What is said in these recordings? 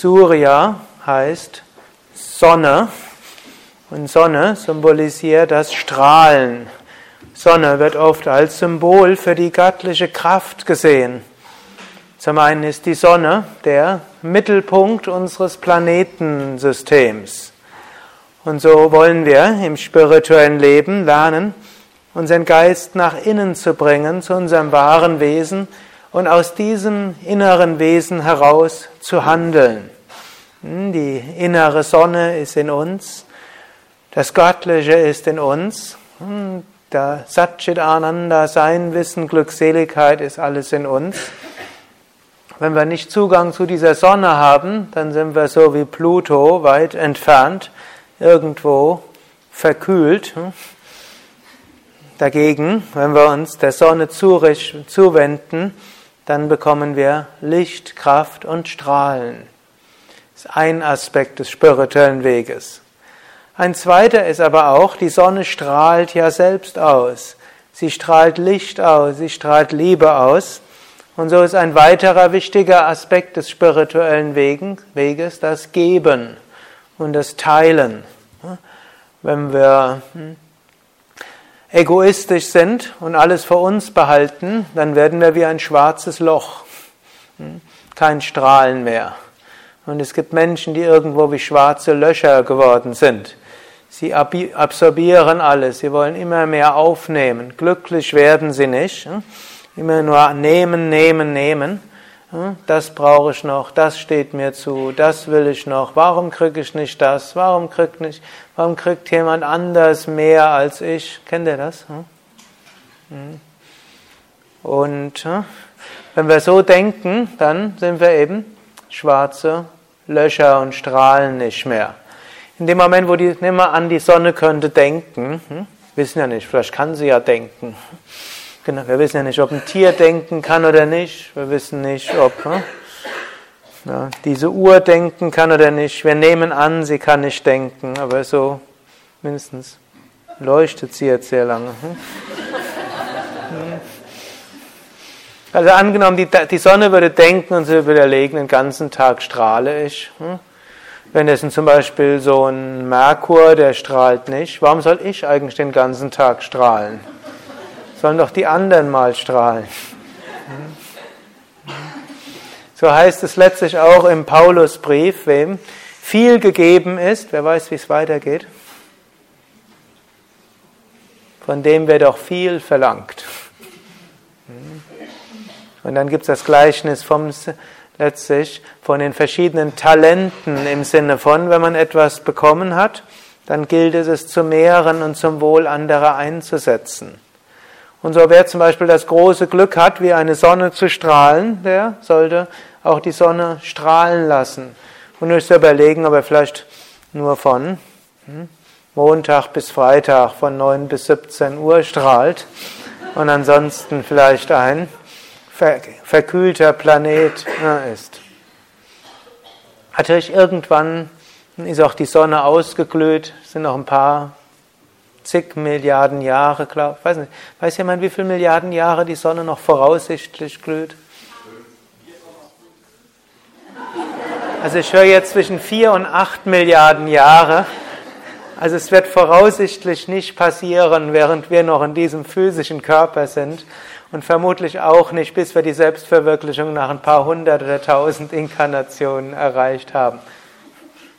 Surya heißt Sonne und Sonne symbolisiert das Strahlen. Sonne wird oft als Symbol für die göttliche Kraft gesehen. Zum einen ist die Sonne der Mittelpunkt unseres Planetensystems. Und so wollen wir im spirituellen Leben lernen, unseren Geist nach innen zu bringen, zu unserem wahren Wesen und aus diesem inneren Wesen heraus zu handeln. Hm, die innere Sonne ist in uns, das Göttliche ist in uns, hm, der Satchit Ananda, sein Wissen, Glückseligkeit ist alles in uns. Wenn wir nicht Zugang zu dieser Sonne haben, dann sind wir so wie Pluto weit entfernt, irgendwo verkühlt. Hm. Dagegen, wenn wir uns der Sonne zuwenden, dann bekommen wir Licht, Kraft und Strahlen. Das ist ein Aspekt des spirituellen Weges. Ein zweiter ist aber auch, die Sonne strahlt ja selbst aus. Sie strahlt Licht aus, sie strahlt Liebe aus. Und so ist ein weiterer wichtiger Aspekt des spirituellen Weges das Geben und das Teilen. Wenn wir hm, egoistisch sind und alles für uns behalten, dann werden wir wie ein schwarzes Loch. Hm? Kein Strahlen mehr. Und es gibt Menschen, die irgendwo wie schwarze Löcher geworden sind. Sie absorbieren alles, sie wollen immer mehr aufnehmen. Glücklich werden sie nicht. Hm? Immer nur nehmen, nehmen, nehmen. Hm? Das brauche ich noch, das steht mir zu, das will ich noch. Warum kriege ich nicht das? Warum kriegt nicht? Warum kriegt jemand anders mehr als ich? Kennt ihr das? Hm? Hm. Und wenn wir so denken, dann sind wir eben schwarze Löcher und strahlen nicht mehr. In dem Moment, wo die, nehmen wir an, die Sonne könnte denken, wissen ja nicht, vielleicht kann sie ja denken. Genau, wir wissen ja nicht, ob ein Tier denken kann oder nicht. Wir wissen nicht, ob hm, ja, diese Uhr denken kann oder nicht. Wir nehmen an, sie kann nicht denken, aber so mindestens leuchtet sie jetzt sehr lange. Hm? Also angenommen, die, die, Sonne würde denken und sie würde erlegen, den ganzen Tag strahle ich. Hm? Wenn es zum Beispiel so ein Merkur, der strahlt nicht, warum soll ich eigentlich den ganzen Tag strahlen? Sollen doch die anderen mal strahlen. So heißt es letztlich auch im Paulusbrief, wem viel gegeben ist, wer weiß, wie es weitergeht, von dem wird auch viel verlangt. Und dann gibt es das Gleichnis vom, letztlich von den verschiedenen Talenten im Sinne von, wenn man etwas bekommen hat, dann gilt es, es zu mehren und zum Wohl anderer einzusetzen. Und so wer zum Beispiel das große Glück hat, wie eine Sonne zu strahlen, der sollte auch die Sonne strahlen lassen. Und nicht überlegen, ob er vielleicht nur von hm, Montag bis Freitag von 9 bis 17 Uhr strahlt und ansonsten vielleicht ein verkühlter Planet ist. Natürlich irgendwann ist auch die Sonne ausgeglüht, sind noch ein paar zig Milliarden Jahre, glaub, weiß nicht, weiß jemand, wie viele Milliarden Jahre die Sonne noch voraussichtlich glüht? Also ich höre jetzt zwischen vier und acht Milliarden Jahre. Also es wird voraussichtlich nicht passieren, während wir noch in diesem physischen Körper sind und vermutlich auch nicht, bis wir die Selbstverwirklichung nach ein paar hundert oder tausend Inkarnationen erreicht haben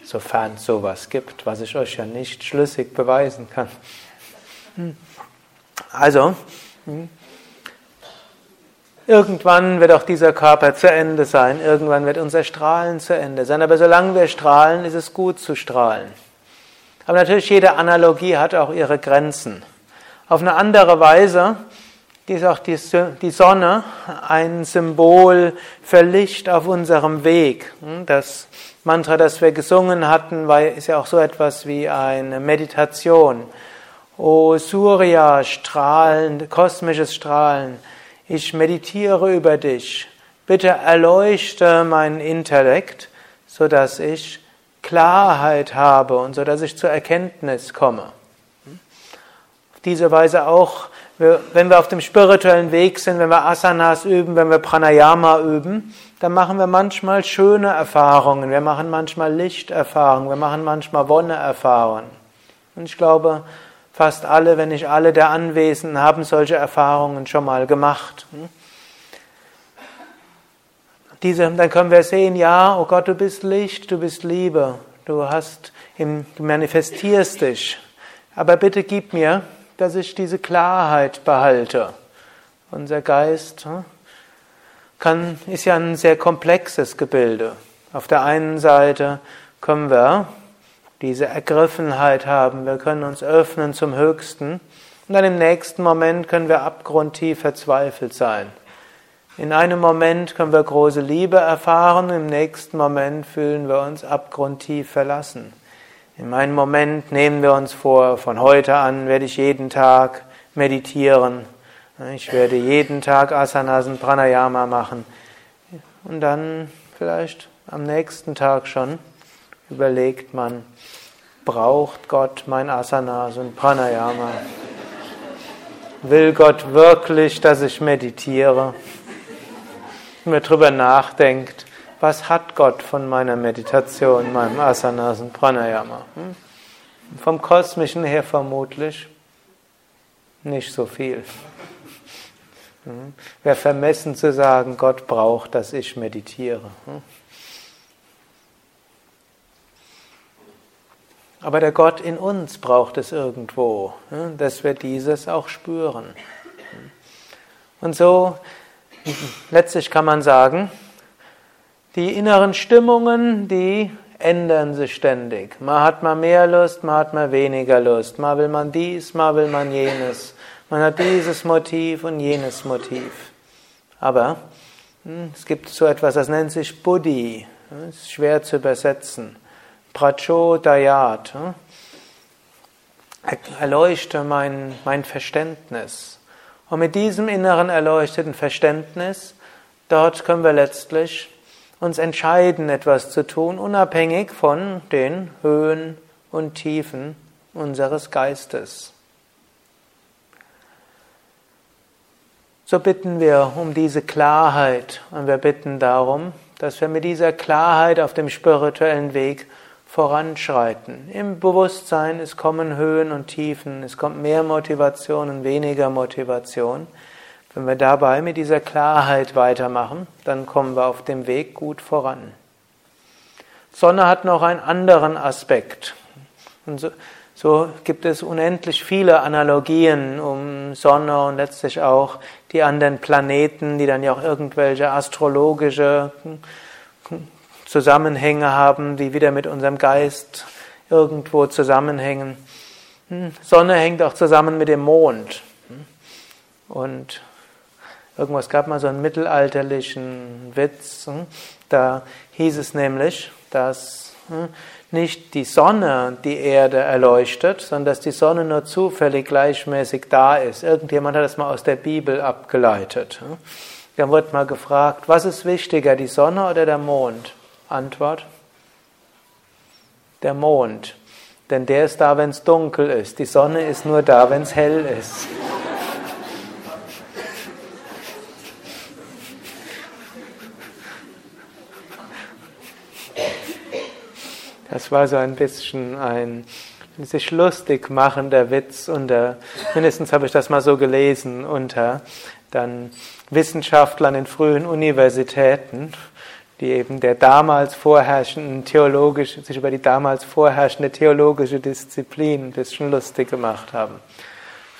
sofern es sowas gibt, was ich euch ja nicht schlüssig beweisen kann. Also, irgendwann wird auch dieser Körper zu Ende sein, irgendwann wird unser Strahlen zu Ende sein, aber solange wir strahlen, ist es gut zu strahlen. Aber natürlich, jede Analogie hat auch ihre Grenzen. Auf eine andere Weise ist auch die Sonne ein Symbol für Licht auf unserem Weg. Hm, das Mantra, das wir gesungen hatten, ist ja auch so etwas wie eine Meditation. O Surya, strahlend, kosmisches Strahlen, ich meditiere über dich. Bitte erleuchte meinen Intellekt, so dass ich Klarheit habe und so dass ich zur Erkenntnis komme. Auf diese Weise auch wenn wir auf dem spirituellen Weg sind, wenn wir Asanas üben, wenn wir Pranayama üben, dann machen wir manchmal schöne Erfahrungen, wir machen manchmal Lichterfahrungen, wir machen manchmal Wonneerfahrungen. Und ich glaube, fast alle, wenn nicht alle der Anwesenden haben solche Erfahrungen schon mal gemacht. Hm? Diese, dann können wir sehen, ja, oh Gott, du bist Licht, du bist Liebe, du hast, du manifestierst dich. Aber bitte gib mir dass ich diese Klarheit behalte. Unser Geist hm, kann, ist ja ein sehr komplexes Gebilde. Auf der einen Seite können wir diese Ergriffenheit haben, wir können uns öffnen zum Höchsten und dann im nächsten Moment können wir abgrundtief verzweifelt sein. In einem Moment können wir große Liebe erfahren, im nächsten Moment fühlen wir uns abgrundtief verlassen. In einem Moment nehmen wir uns vor, von heute an werde ich jeden Tag meditieren. Ich werde jeden Tag Asanas und Pranayama machen. Und dann vielleicht am nächsten Tag schon überlegt man, braucht Gott mein Asanas und Pranayama? Will Gott wirklich, dass ich meditiere? Und mir drüber nachdenkt, was hat Gott von meiner Meditation, meinem Asanas und Pranayama? Hm? Vom Kosmischen her vermutlich nicht so viel. Hm? Wäre vermessen zu sagen, Gott braucht, dass ich meditiere. Hm? Aber der Gott in uns braucht es irgendwo, hm? dass wir dieses auch spüren. Und so, letztlich kann man sagen, die inneren Stimmungen, die ändern sich ständig. Mal hat man mehr Lust, mal hat man weniger Lust. Mal will man dies, mal will man jenes. Man hat dieses Motiv und jenes Motiv. Aber hm, es gibt so etwas, das nennt sich Buddhi. Das ist schwer zu übersetzen. Prachodayat. Hm. Erleuchte mein, mein Verständnis. Und mit diesem inneren erleuchteten Verständnis, dort können wir letztlich uns entscheiden, etwas zu tun, unabhängig von den Höhen und Tiefen unseres Geistes. So bitten wir um diese Klarheit und wir bitten darum, dass wir mit dieser Klarheit auf dem spirituellen Weg voranschreiten. Im Bewusstsein, es kommen Höhen und Tiefen, es kommt mehr Motivation und weniger Motivation. Wenn wir dabei mit dieser Klarheit weitermachen, dann kommen wir auf dem Weg gut voran. Sonne hat noch einen anderen Aspekt. Und so, so gibt es unendlich viele Analogien um Sonne und letztlich auch die anderen Planeten, die dann ja auch irgendwelche astrologische Zusammenhänge haben, die wieder mit unserem Geist irgendwo zusammenhängen. Hm, Sonne hängt auch zusammen mit dem Mond. Und Irgendwas gab mal so einen mittelalterlichen Witz. Hm? Da hieß es nämlich, dass hm, nicht die Sonne die Erde erleuchtet, sondern dass die Sonne nur zufällig gleichmäßig da ist. Irgendjemand hat das mal aus der Bibel abgeleitet. Hm? Dann wurde mal gefragt, was ist wichtiger, die Sonne oder der Mond? Antwort, der Mond. Denn der ist da, wenn es dunkel ist. Die Sonne ist nur da, wenn es hell ist. Das war so ein bisschen ein sich lustig machender Witz unter, mindestens habe ich das mal so gelesen, unter dann Wissenschaftlern in frühen Universitäten, die eben der damals vorherrschenden theologisch, sich über die damals vorherrschende theologische Disziplin ein bisschen lustig gemacht haben.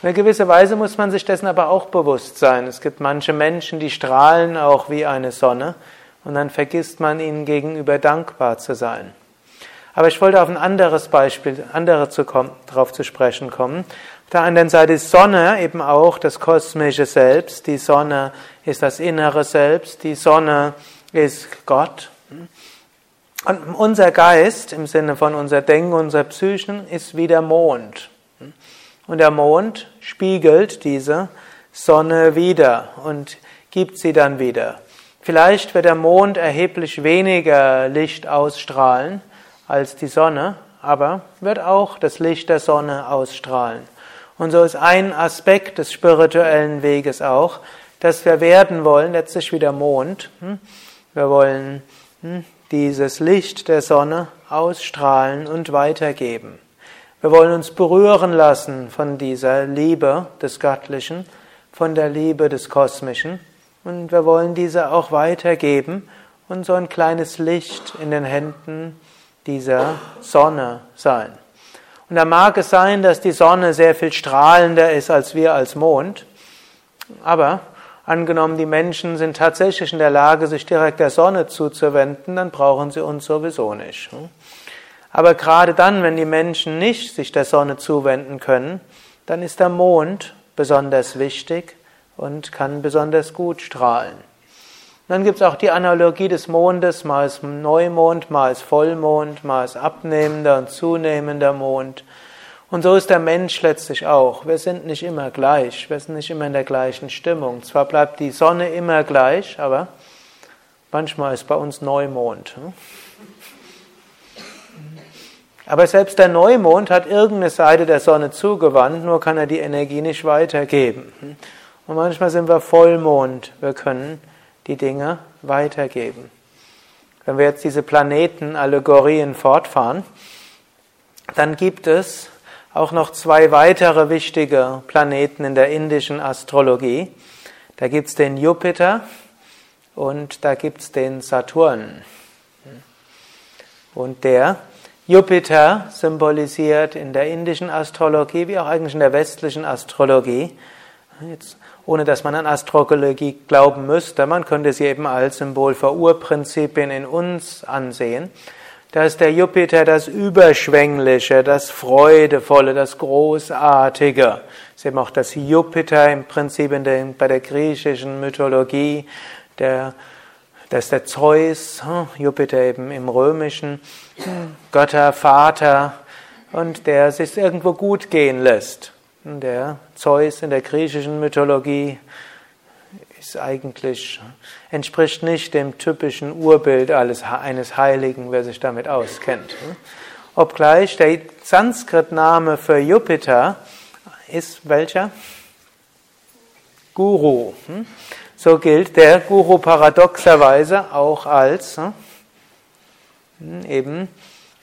In einer gewissen Weise muss man sich dessen aber auch bewusst sein. Es gibt manche Menschen, die strahlen auch wie eine Sonne und dann vergisst man ihnen gegenüber dankbar zu sein. Aber ich wollte auf ein anderes Beispiel, andere zu kommen, darauf zu sprechen kommen. Auf der anderen Seite ist Sonne eben auch das kosmische Selbst. Die Sonne ist das innere Selbst. Die Sonne ist Gott. Und unser Geist im Sinne von unser Denken, unser Psychen ist wie der Mond. Und der Mond spiegelt diese Sonne wieder und gibt sie dann wieder. Vielleicht wird der Mond erheblich weniger Licht ausstrahlen, als die Sonne, aber wird auch das Licht der Sonne ausstrahlen. Und so ist ein Aspekt des spirituellen Weges auch, dass wir werden wollen, letztlich wie der Mond. Wir wollen hm, dieses Licht der Sonne ausstrahlen und weitergeben. Wir wollen uns berühren lassen von dieser Liebe des Göttlichen, von der Liebe des Kosmischen und wir wollen diese auch weitergeben und so ein kleines Licht in den Händen dieser Sonne sein. Und da mag es sein, dass die Sonne sehr viel strahlender ist als wir als Mond, aber angenommen, die Menschen sind tatsächlich in der Lage, sich direkt der Sonne zuzuwenden, dann brauchen sie uns sowieso nicht. Aber gerade dann, wenn die Menschen nicht sich der Sonne zuwenden können, dann ist der Mond besonders wichtig und kann besonders gut strahlen. Dann gibt es auch die Analogie des Mondes, mal ist Neumond, mal ist Vollmond, mal ist abnehmender und zunehmender Mond. Und so ist der Mensch letztlich auch. Wir sind nicht immer gleich, wir sind nicht immer in der gleichen Stimmung. Zwar bleibt die Sonne immer gleich, aber manchmal ist bei uns Neumond. Aber selbst der Neumond hat irgendeine Seite der Sonne zugewandt, nur kann er die Energie nicht weitergeben. Und manchmal sind wir Vollmond, wir können die Dinge weitergeben. Wenn wir jetzt diese Planetenallegorien fortfahren, dann gibt es auch noch zwei weitere wichtige Planeten in der indischen Astrologie. Da gibt es den Jupiter und da gibt es den Saturn. Und der Jupiter symbolisiert in der indischen Astrologie wie auch eigentlich in der westlichen Astrologie, jetzt, ohne dass man an Astrologie glauben müsste, man könnte sie eben als Symbol für Urprinzipien in uns ansehen. Da ist der Jupiter das Überschwängliche, das Freudevolle, das Großartige. Das ist eben auch das Jupiter im Prinzip in der, bei der griechischen Mythologie, der das ist der Zeus, hm, Jupiter eben im römischen, Götter, Vater und der sich irgendwo gut gehen lässt. Der Zeus in der griechischen Mythologie ist eigentlich, entspricht nicht dem typischen Urbild eines Heiligen, wer sich damit auskennt. Obgleich der Sanskrit-Name für Jupiter ist welcher? Guru. Hm? So gilt der Guru paradoxerweise auch als hm, eben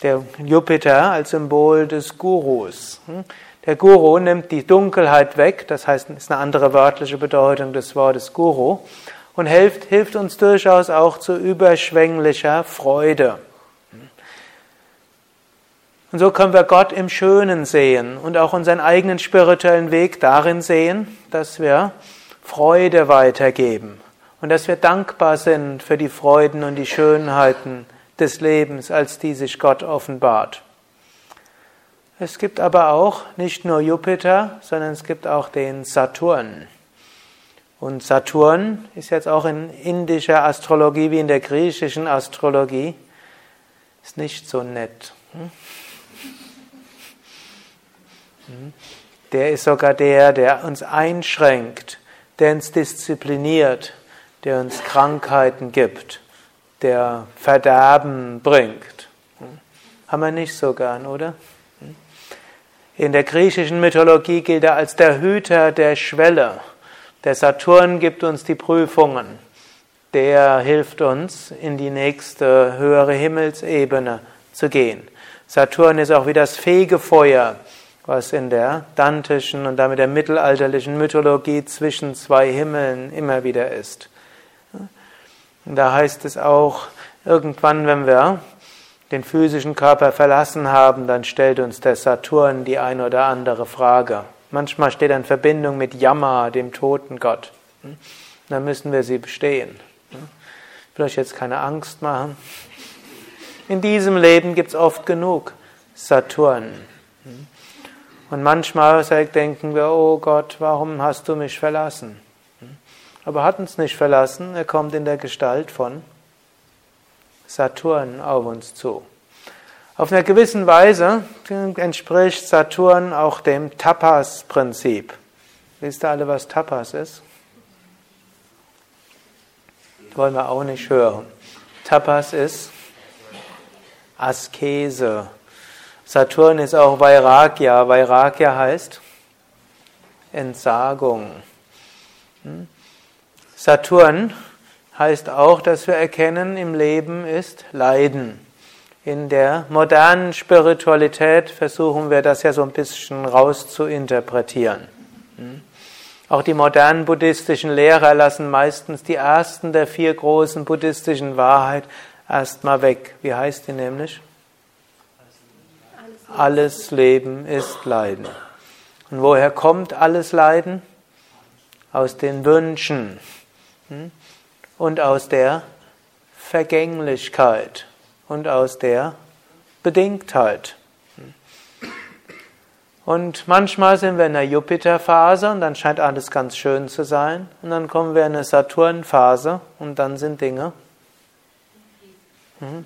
der Jupiter als Symbol des Gurus. Der Guru nimmt die Dunkelheit weg, das heißt, ist eine andere wörtliche Bedeutung des Wortes Guru, und hilft, hilft uns durchaus auch zu überschwänglicher Freude. Und so können wir Gott im Schönen sehen und auch unseren eigenen spirituellen Weg darin sehen, dass wir Freude weitergeben und dass wir dankbar sind für die Freuden und die Schönheiten des Lebens, als die sich Gott offenbart. Es gibt aber auch nicht nur Jupiter, sondern es gibt auch den Saturn. Und Saturn ist jetzt auch in indischer Astrologie wie in der griechischen Astrologie ist nicht so nett. Hm? Hm? Der ist sogar der, der uns einschränkt der uns diszipliniert, der uns Krankheiten gibt, der Verderben bringt. Haben wir nicht so gern, oder? In der griechischen Mythologie gilt er als der Hüter der Schwelle. Der Saturn gibt uns die Prüfungen. Der hilft uns, in die nächste höhere Himmelsebene zu gehen. Saturn ist auch wie das Fegefeuer was in der dantischen und damit der mittelalterlichen Mythologie zwischen zwei Himmeln immer wieder ist. Da heißt es auch, irgendwann, wenn wir den physischen Körper verlassen haben, dann stellt uns der Saturn die ein oder andere Frage. Manchmal steht er in Verbindung mit Yama, dem toten Gott. Dann müssen wir sie bestehen. Ich will euch jetzt keine Angst machen. In diesem Leben gibt es oft genug Saturn. Und manchmal denken wir, oh Gott, warum hast du mich verlassen? Aber hat uns nicht verlassen, er kommt in der Gestalt von Saturn auf uns zu. Auf einer gewissen Weise entspricht Saturn auch dem Tapas-Prinzip. Wisst ihr alle, was Tapas ist? Wollen wir auch nicht hören. Tapas ist Askese, Saturn ist auch Vairagya. Vairagya heißt Entsagung. Hm? Saturn heißt auch, dass wir erkennen, im Leben ist Leiden. In der modernen Spiritualität versuchen wir das ja so ein bisschen rauszuinterpretieren. Hm? Auch die modernen buddhistischen Lehrer lassen meistens die ersten der vier großen buddhistischen Wahrheiten erstmal weg. Wie heißt die nämlich? Alles Leben ist Leiden. Und woher kommt alles Leiden? Aus den Wünschen hm? Und aus der Vergänglichkeit und aus der Bedingtheit. Und manchmal sind wir in der Jupiter-Phase und dann scheint alles ganz schön zu sein. Und dann kommen wir in eine Saturn-Phase und dann sind Dinge hm,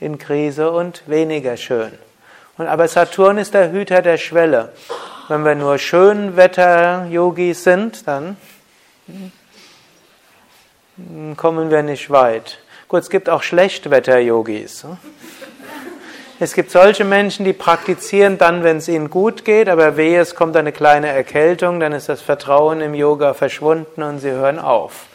in Krise und weniger schön. Und aber Saturn ist der Hüter der Schwelle. Wenn wir nur Schönwetter-Yogis sind, dann hm, kommen wir nicht weit. Gut, es gibt auch Schlechtwetter-Yogis. Es gibt solche Menschen, die praktizieren dann, wenn es ihnen gut geht, aber wehe, es kommt eine kleine Erkältung, dann ist das Vertrauen im Yoga verschwunden und sie hören auf.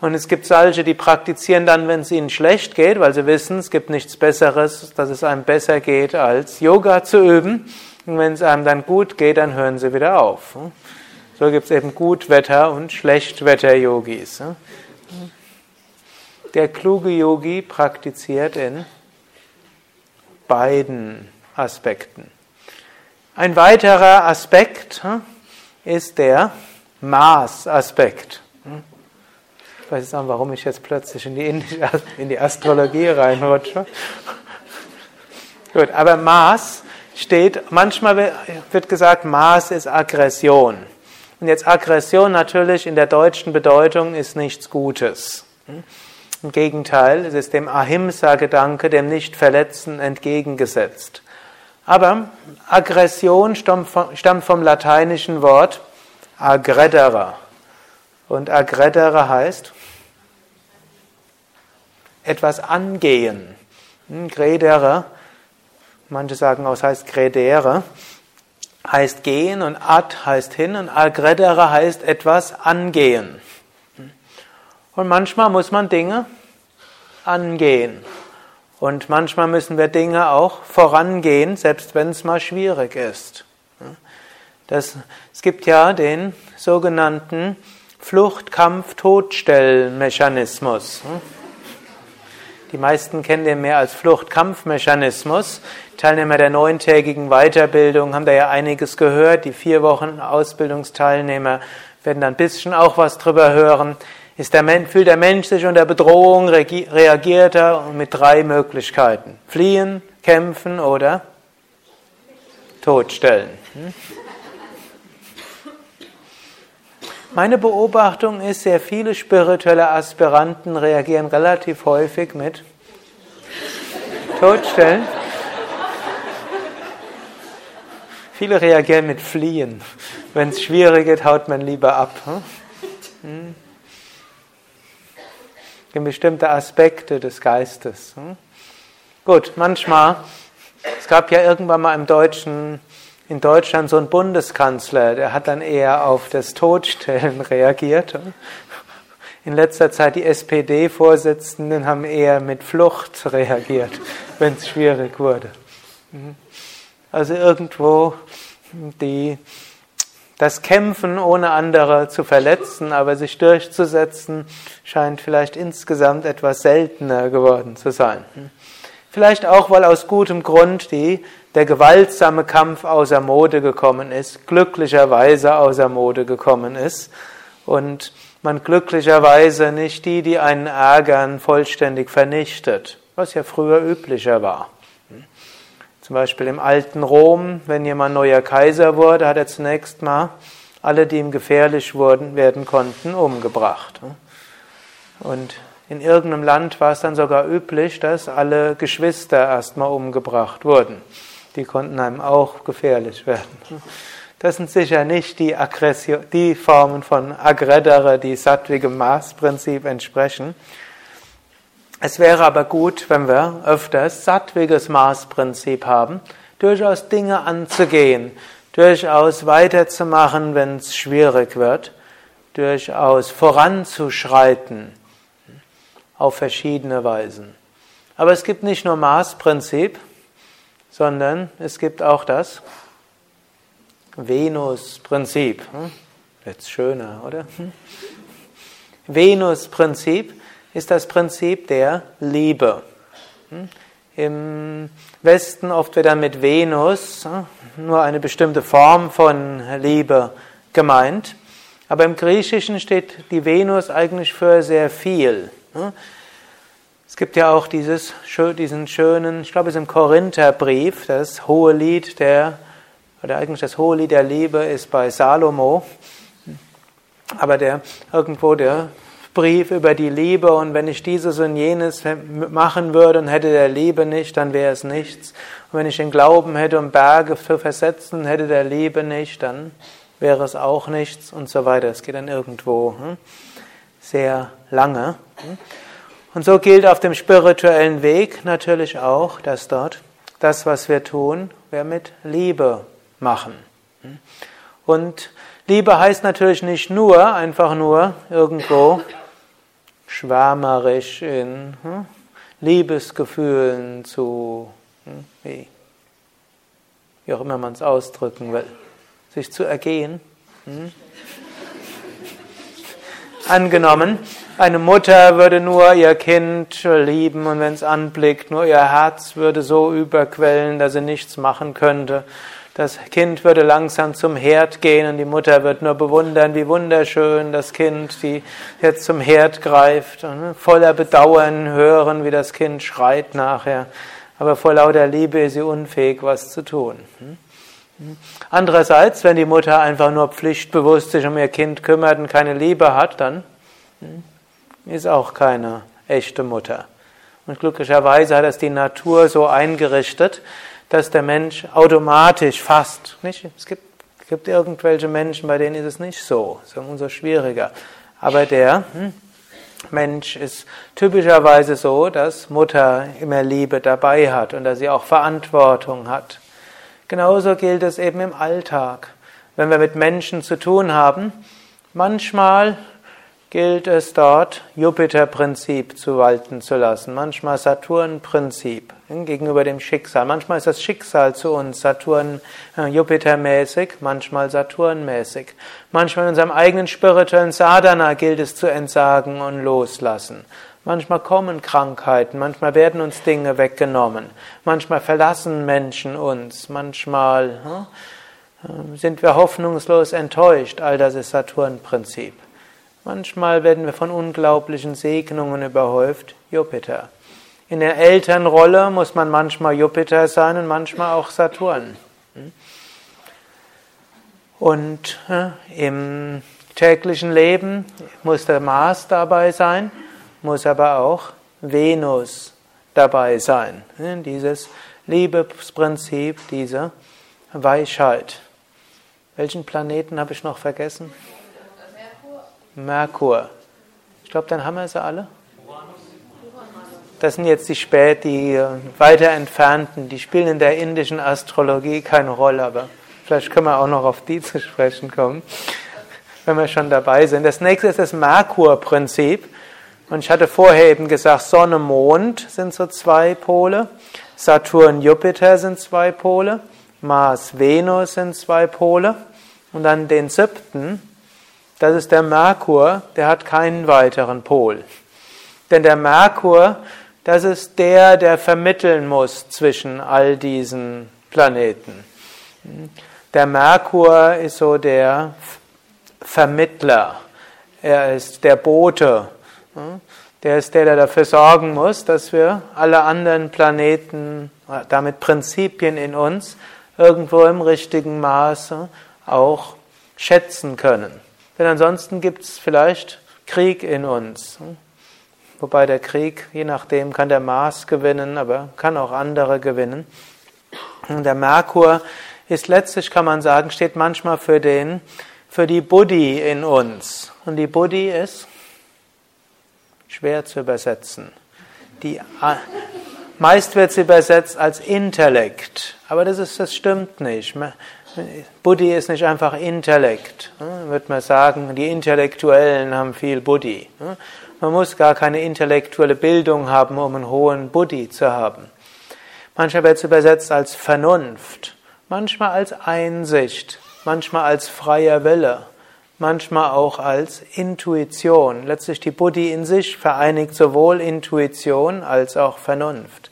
Und es gibt solche, die praktizieren dann, wenn es ihnen schlecht geht, weil sie wissen, es gibt nichts Besseres, dass es einem besser geht, als Yoga zu üben. Und wenn es einem dann gut geht, dann hören sie wieder auf. So gibt es eben Gutwetter- und Schlechtwetter-Yogis. Der kluge Yogi praktiziert in beiden Aspekten. Ein weiterer Aspekt ist der Maßaspekt. Ich weiß auch, warum ich jetzt plötzlich in die, in die Astrologie reinrutsche. Gut, aber Maß steht, manchmal wird gesagt, Maß ist Aggression. Und jetzt Aggression natürlich in der deutschen Bedeutung ist nichts Gutes. Im Gegenteil, es ist dem Ahimsa-Gedanke, dem Nicht-Verletzen entgegengesetzt. Aber Aggression stammt vom lateinischen Wort aggredere. Und aggredere heißt etwas angehen. Hm, gredere, manche sagen auch, es heißt gredere, heißt gehen und ad heißt hin und aggredere heißt etwas angehen. Und manchmal muss man Dinge angehen. Und manchmal müssen wir Dinge auch vorangehen, selbst wenn es mal schwierig ist. Das, es gibt ja den sogenannten Fluchtkampf-Todstellmechanismus. Die meisten kennen den mehr als Fluchtkampfmechanismus. Teilnehmer der neuntägigen Weiterbildung haben da ja einiges gehört. Die vier Wochen Ausbildungsteilnehmer werden dann ein bisschen auch was drüber hören. Ist der Mensch, fühlt der Mensch sich unter Bedrohung, reagiert er mit drei Möglichkeiten. Fliehen, kämpfen oder totstellen. Hm? Meine Beobachtung ist, sehr viele spirituelle Aspiranten reagieren relativ häufig mit Totstellen. Viele reagieren mit Fliehen. Wenn es schwierig geht, haut man lieber ab. Hm? in bestimmte Aspekte des Geistes. Hm? Gut, manchmal, es gab ja irgendwann mal im Deutschen, in Deutschland so einen Bundeskanzler, der hat dann eher auf das Todstellen reagiert. In letzter Zeit die SPD-Vorsitzenden haben eher mit Flucht reagiert, wenn es schwierig wurde. Also irgendwo die das Kämpfen ohne andere zu verletzen, aber sich durchzusetzen, scheint vielleicht insgesamt etwas seltener geworden zu sein. Vielleicht auch, weil aus gutem Grund die, der gewaltsame Kampf außer Mode gekommen ist, glücklicherweise außer Mode gekommen ist und man glücklicherweise nicht die, die einen ärgern, vollständig vernichtet, was ja früher üblicher war. Zum Beispiel im alten Rom, wenn jemand neuer Kaiser wurde, hat er zunächst mal alle, die ihm gefährlich wurden, werden konnten, umgebracht. Und in irgendeinem Land war es dann sogar üblich, dass alle Geschwister erstmal umgebracht wurden. Die konnten einem auch gefährlich werden. Das sind sicher nicht die, Aggression, die Formen von Aggredere, die sattwigem Maßprinzip entsprechen. Es wäre aber gut, wenn wir öfters sattwiges Maßprinzip haben, durchaus Dinge anzugehen, durchaus weiterzumachen, wenn es schwierig wird, durchaus voranzuschreiten auf verschiedene Weisen. Aber es gibt nicht nur Maßprinzip, sondern es gibt auch das Venus-Prinzip. Jetzt schöner, oder? Venus-Prinzip ist das Prinzip der Liebe. Im Westen oft wird dann mit Venus nur eine bestimmte Form von Liebe gemeint. Aber im Griechischen steht die Venus eigentlich für sehr viel. Es gibt ja auch dieses, diesen schönen, ich glaube es ist im Korintherbrief, das hohe Lied der, oder eigentlich das hohe Lied der Liebe ist bei Salomo. Aber der, irgendwo der Brief über die Liebe und wenn ich dieses und jenes machen würde und hätte der Liebe nicht, dann wäre es nichts. Und wenn ich den Glauben hätte, um Berge versetzen, hätte der Liebe nicht, dann wäre es auch nichts und so weiter. Es geht dann irgendwo hm, sehr lange. Und so gilt auf dem spirituellen Weg natürlich auch, dass dort das, was wir tun, wir mit Liebe machen. Und Liebe heißt natürlich nicht nur, einfach nur irgendwo schwärmerisch in hm, Liebesgefühlen zu, hm, wie, wie auch immer man es ausdrücken will, sich zu ergehen. Hm? Angenommen, eine Mutter würde nur ihr Kind lieben und wenn es anblickt, nur ihr Herz würde so überquellen, dass sie nichts machen könnte. Das Kind würde langsam zum Herd gehen und die Mutter wird nur bewundern, wie wunderschön das Kind, die jetzt zum Herd greift, und voller Bedauern hören, wie das Kind schreit nachher. Aber vor lauter Liebe ist sie unfähig, was zu tun. Andererseits, wenn die Mutter einfach nur pflichtbewusst sich um ihr Kind kümmert und keine Liebe hat, dann ist auch keine echte Mutter. Und glücklicherweise hat das die Natur so eingerichtet, dass der Mensch automatisch fasst. Nicht? Es gibt, gibt irgendwelche Menschen, bei denen ist es nicht so, es ist umso schwieriger. Aber der hm, Mensch ist typischerweise so, dass Mutter immer Liebe dabei hat und dass sie auch Verantwortung hat. Genauso gilt es eben im Alltag. Wenn wir mit Menschen zu tun haben, manchmal gilt es dort, Jupiter-Prinzip zu walten zu lassen, manchmal Saturn-Prinzip gegenüber dem Schicksal. Manchmal ist das Schicksal zu uns Saturn, äh, Jupiter-mäßig, manchmal Saturn-mäßig. Manchmal in unserem eigenen spirituellen Sadhana gilt es zu entsagen und loslassen. Manchmal kommen Krankheiten, manchmal werden uns Dinge weggenommen, manchmal verlassen Menschen uns, manchmal hm, sind wir hoffnungslos enttäuscht. All das ist Saturn-Prinzip. Manchmal werden wir von unglaublichen Segnungen überhäuft, Jupiter. In der Elternrolle muss man manchmal Jupiter sein und manchmal auch Saturn. Und im täglichen Leben muss der Mars dabei sein, muss aber auch Venus dabei sein. Dieses Liebesprinzip, diese Weichheit. Welchen Planeten habe ich noch vergessen? Merkur. Ich glaube, dann haben wir sie alle. Das sind jetzt die spät, die äh, weiter entfernten, die spielen in der indischen Astrologie keine Rolle, aber vielleicht können wir auch noch auf die zu sprechen kommen, wenn wir schon dabei sind. Das nächste ist das Merkur-Prinzip. Und ich hatte vorher eben gesagt, Sonne, Mond sind so zwei Pole, Saturn, Jupiter sind zwei Pole, Mars, Venus sind zwei Pole und dann den siebten, das ist der Merkur, der hat keinen weiteren Pol. Denn der Merkur, das ist der, der vermitteln muss zwischen all diesen Planeten. Der Merkur ist so der Vermittler. Er ist der Bote. Der ist der, der dafür sorgen muss, dass wir alle anderen Planeten, damit Prinzipien in uns, irgendwo im richtigen Maße auch schätzen können. Denn ansonsten gibt es vielleicht Krieg in uns. Wobei der Krieg, je nachdem, kann der Mars gewinnen, aber kann auch andere gewinnen. Der Merkur ist letztlich, kann man sagen, steht manchmal für den, für die Buddhi in uns. Und die Buddhi ist schwer zu übersetzen. Die, meist wird sie übersetzt als Intellekt, aber das ist, das stimmt nicht. Buddhi ist nicht einfach Intellekt. Würde man sagen, die Intellektuellen haben viel Buddhi. Man muss gar keine intellektuelle Bildung haben, um einen hohen Buddhi zu haben. Manchmal wird es übersetzt als Vernunft, manchmal als Einsicht, manchmal als freier Wille, manchmal auch als Intuition. Letztlich die Buddhi in sich vereinigt sowohl Intuition als auch Vernunft.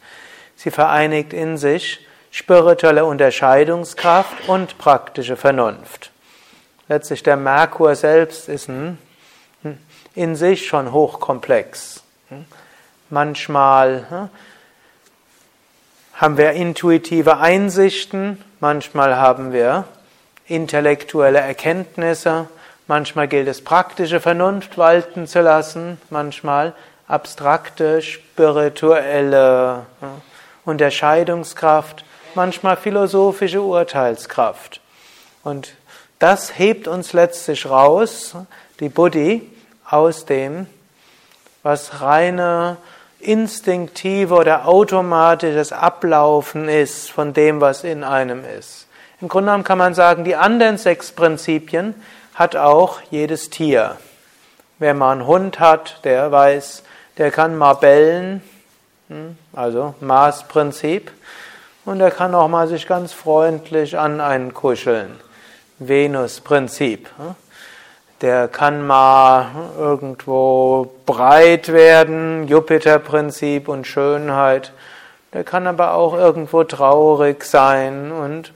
Sie vereinigt in sich spirituelle Unterscheidungskraft und praktische Vernunft. Letztlich der Merkur selbst ist ein, in sich schon hochkomplex. Manchmal hm, haben wir intuitive Einsichten, manchmal haben wir intellektuelle Erkenntnisse, manchmal gilt es praktische Vernunft walten zu lassen, manchmal abstrakte spirituelle hm, Unterscheidungskraft manchmal philosophische Urteilskraft. Und das hebt uns letztlich raus, die Buddhi, aus dem, was reine instinktive oder automatisches Ablaufen ist von dem, was in einem ist. Im Grunde genommen kann man sagen, die anderen sechs Prinzipien hat auch jedes Tier. Wer mal einen Hund hat, der weiß, der kann mal bellen, hm, also Maßprinzip. Und er kann auch mal sich ganz freundlich an einen kuscheln. Venus-Prinzip. Der kann mal irgendwo breit werden, Jupiter-Prinzip und Schönheit. Der kann aber auch irgendwo traurig sein und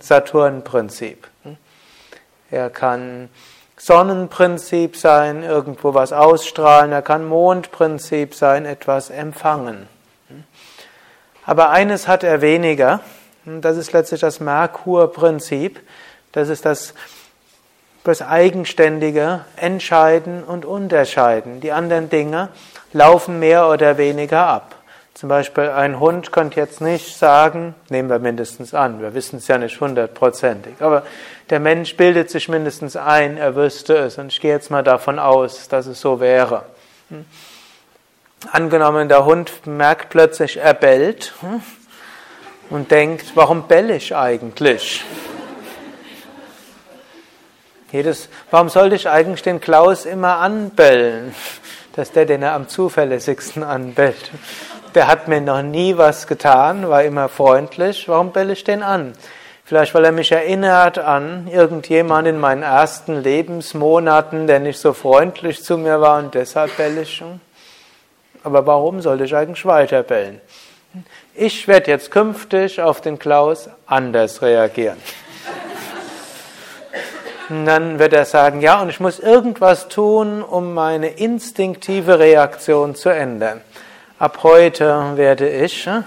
Saturn-Prinzip. Er kann Sonnenprinzip sein, irgendwo was ausstrahlen. Er kann Mondprinzip sein, etwas empfangen. Aber eines hat er weniger, und das ist letztlich das Merkur-Prinzip. Das ist das, das eigenständige Entscheiden und Unterscheiden. Die anderen Dinge laufen mehr oder weniger ab. Zum Beispiel ein Hund könnte jetzt nicht sagen, nehmen wir mindestens an, wir wissen es ja nicht hundertprozentig, aber der Mensch bildet sich mindestens ein, er wüsste es und ich gehe jetzt mal davon aus, dass es so wäre. Angenommen, der Hund merkt plötzlich, er bellt hm, und denkt, warum bell ich eigentlich? Jedes, warum sollte ich eigentlich den Klaus immer anbellen? Das ist der, den er am zuverlässigsten anbellt. Der hat mir noch nie was getan, war immer freundlich. Warum belle ich den an? Vielleicht, weil er mich erinnert an irgendjemand in meinen ersten Lebensmonaten, der nicht so freundlich zu mir war und deshalb belle ich. Aber warum sollte ich eigentlich weiterbellen? Ich werde jetzt künftig auf den Klaus anders reagieren. Und dann wird er sagen, ja, und ich muss irgendwas tun, um meine instinktive Reaktion zu ändern. Ab heute werde ich äh,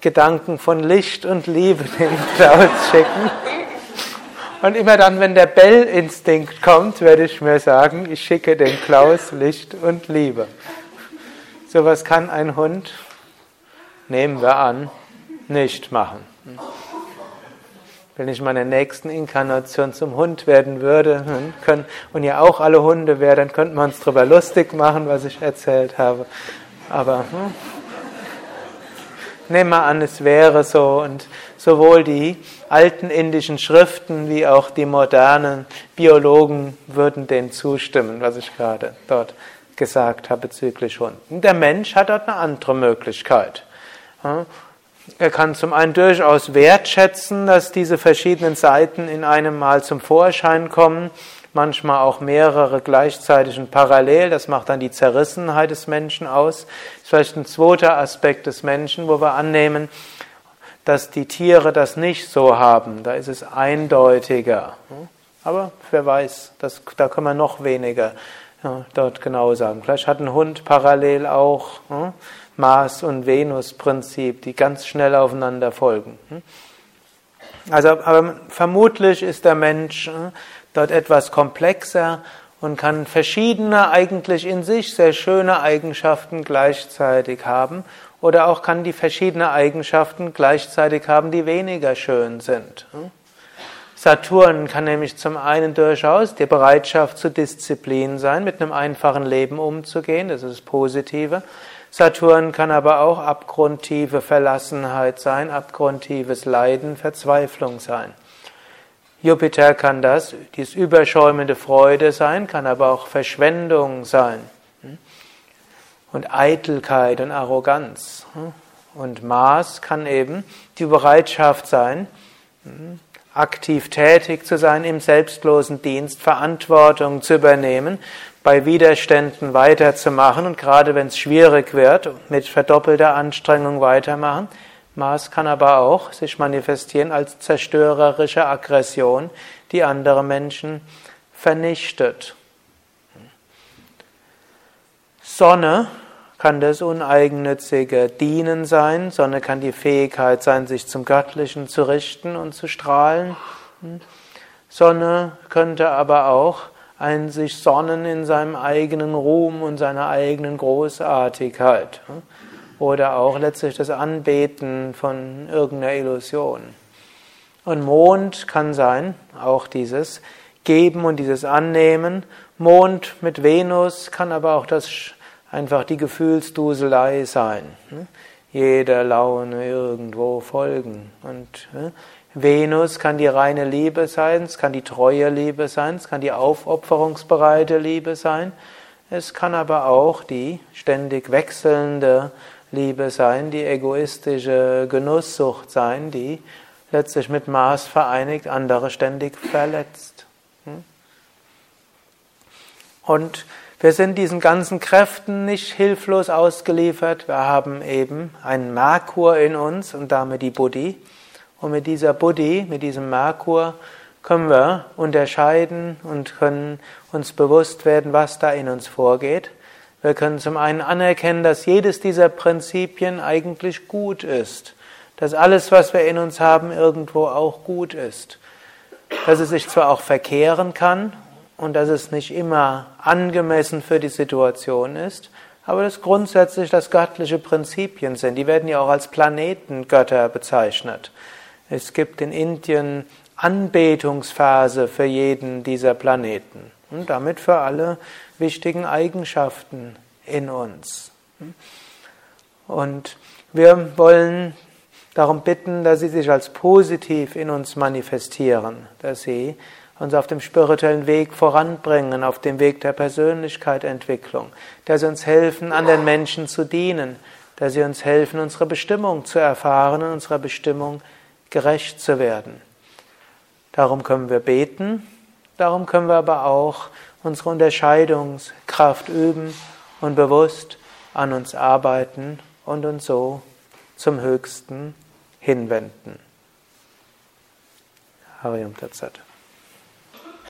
Gedanken von Licht und Liebe dem Klaus schicken. Und immer dann, wenn der Bellinstinkt kommt, werde ich mir sagen, ich schicke den Klaus Licht und Liebe. Sowas kann ein Hund, nehmen wir an, nicht machen. Wenn ich meiner nächsten Inkarnation zum Hund werden würde können, und ihr auch alle Hunde wäre, dann könnten wir uns darüber lustig machen, was ich erzählt habe. Aber hm, nehmen wir an, es wäre so. Und sowohl die alten indischen Schriften wie auch die modernen Biologen würden dem zustimmen, was ich gerade dort gesagt habe bezüglich Hunden. Der Mensch hat dort eine andere Möglichkeit. Er kann zum einen durchaus wertschätzen, dass diese verschiedenen Seiten in einem Mal zum Vorschein kommen, manchmal auch mehrere gleichzeitig und parallel. Das macht dann die Zerrissenheit des Menschen aus. Das ist vielleicht ein zweiter Aspekt des Menschen, wo wir annehmen, dass die Tiere das nicht so haben. Da ist es eindeutiger. Aber wer weiß, das, da können wir noch weniger ja, dort genau sagen. Vielleicht hat ein Hund parallel auch hm, Mars- und Venus-Prinzip, die ganz schnell aufeinander folgen. Hm. Also, aber vermutlich ist der Mensch hm, dort etwas komplexer und kann verschiedene eigentlich in sich sehr schöne Eigenschaften gleichzeitig haben oder auch kann die verschiedene Eigenschaften gleichzeitig haben, die weniger schön sind. Hm. Saturn kann nämlich zum einen durchaus die Bereitschaft zur Disziplin sein, mit einem einfachen Leben umzugehen, das ist das Positive. Saturn kann aber auch abgrundtiefe Verlassenheit sein, abgrundtiefes Leiden, Verzweiflung sein. Jupiter kann das, dieses überschäumende Freude sein, kann aber auch Verschwendung sein. Und Eitelkeit und Arroganz. Und Mars kann eben die Bereitschaft sein, aktiv tätig zu sein, im selbstlosen Dienst Verantwortung zu übernehmen, bei Widerständen weiterzumachen und gerade wenn es schwierig wird, mit verdoppelter Anstrengung weitermachen. Mars kann aber auch sich manifestieren als zerstörerische Aggression, die andere Menschen vernichtet. Sonne kann das uneigennützige Dienen sein. Sonne kann die Fähigkeit sein, sich zum Göttlichen zu richten und zu strahlen. Sonne könnte aber auch ein sich sonnen in seinem eigenen Ruhm und seiner eigenen Großartigkeit oder auch letztlich das Anbeten von irgendeiner Illusion. Und Mond kann sein, auch dieses Geben und dieses Annehmen. Mond mit Venus kann aber auch das einfach die Gefühlsduselei sein. Jeder Laune irgendwo folgen. Und Venus kann die reine Liebe sein, es kann die treue Liebe sein, es kann die aufopferungsbereite Liebe sein. Es kann aber auch die ständig wechselnde Liebe sein, die egoistische Genusssucht sein, die letztlich mit Maß vereinigt andere ständig verletzt. Hm? Und wir sind diesen ganzen Kräften nicht hilflos ausgeliefert. Wir haben eben einen Merkur in uns und damit die Buddhi. Und mit dieser Buddhi, mit diesem Merkur, können wir unterscheiden und können uns bewusst werden, was da in uns vorgeht. Wir können zum einen anerkennen, dass jedes dieser Prinzipien eigentlich gut ist, dass alles, was wir in uns haben, irgendwo auch gut ist, dass es sich zwar auch verkehren kann und dass es nicht immer angemessen für die Situation ist, aber dass grundsätzlich das göttliche Prinzipien sind. Die werden ja auch als Planetengötter bezeichnet. Es gibt in Indien Anbetungsphase für jeden dieser Planeten und damit für alle wichtigen Eigenschaften in uns. Und wir wollen darum bitten, dass sie sich als positiv in uns manifestieren, dass sie uns auf dem spirituellen Weg voranbringen, auf dem Weg der Persönlichkeitsentwicklung, dass sie uns helfen, anderen Menschen zu dienen, dass sie uns helfen, unsere Bestimmung zu erfahren und unserer Bestimmung gerecht zu werden. Darum können wir beten, darum können wir aber auch unsere Unterscheidungskraft üben und bewusst an uns arbeiten und uns so zum Höchsten hinwenden. Harium Tatsat.